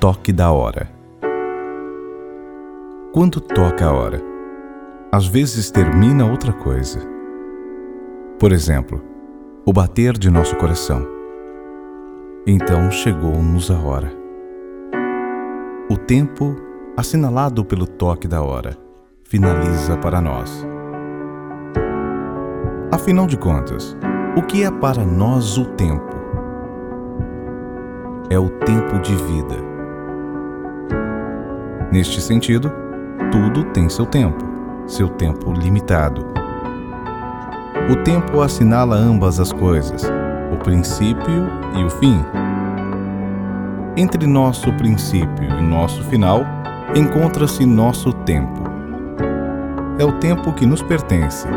toque da hora. Quando toca a hora, às vezes termina outra coisa. Por exemplo, o bater de nosso coração. Então chegou-nos a hora. O tempo, assinalado pelo toque da hora, finaliza para nós. Afinal de contas, o que é para nós o tempo? É o tempo de vida. Neste sentido, tudo tem seu tempo, seu tempo limitado. O tempo assinala ambas as coisas, o princípio e o fim. Entre nosso princípio e nosso final encontra-se nosso tempo. É o tempo que nos pertence.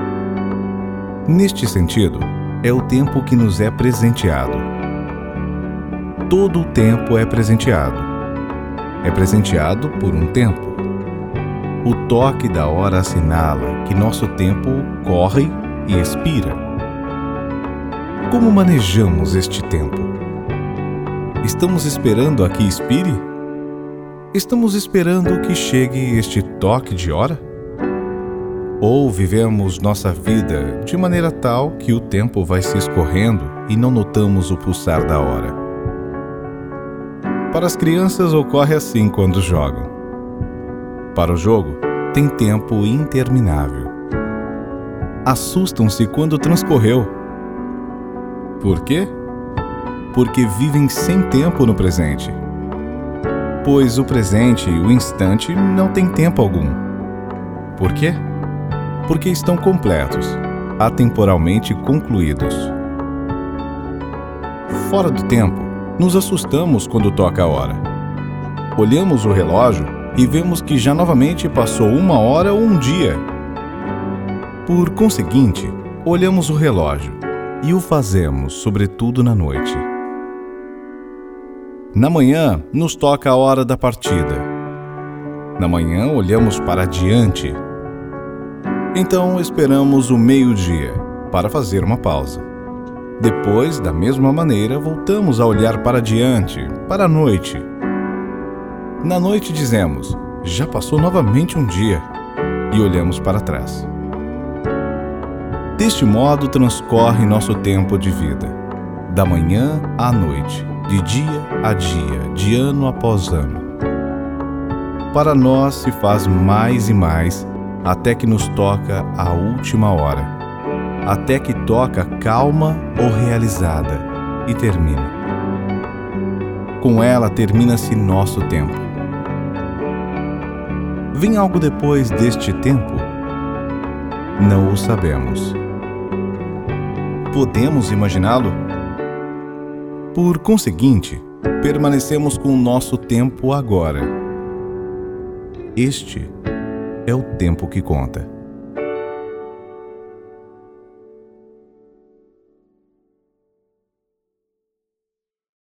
Neste sentido, é o tempo que nos é presenteado. Todo o tempo é presenteado. É presenteado por um tempo. O toque da hora assinala que nosso tempo corre e expira. Como manejamos este tempo? Estamos esperando a que expire? Estamos esperando que chegue este toque de hora? Ou vivemos nossa vida de maneira tal que o tempo vai se escorrendo e não notamos o pulsar da hora? Para as crianças ocorre assim quando jogam. Para o jogo, tem tempo interminável. Assustam-se quando transcorreu. Por quê? Porque vivem sem tempo no presente. Pois o presente e o instante não têm tempo algum. Por quê? Porque estão completos, atemporalmente concluídos. Fora do tempo, nos assustamos quando toca a hora. Olhamos o relógio e vemos que já novamente passou uma hora ou um dia. Por conseguinte, olhamos o relógio e o fazemos, sobretudo na noite. Na manhã, nos toca a hora da partida. Na manhã, olhamos para diante. Então, esperamos o meio-dia para fazer uma pausa. Depois, da mesma maneira, voltamos a olhar para diante, para a noite na noite dizemos: já passou novamente um dia, e olhamos para trás. Deste modo transcorre nosso tempo de vida, da manhã à noite, de dia a dia, de ano após ano. Para nós se faz mais e mais até que nos toca a última hora, até que toca calma ou realizada e termina. Com ela termina-se nosso tempo Vem algo depois deste tempo? Não o sabemos. Podemos imaginá-lo? Por conseguinte, permanecemos com o nosso tempo agora. Este é o tempo que conta.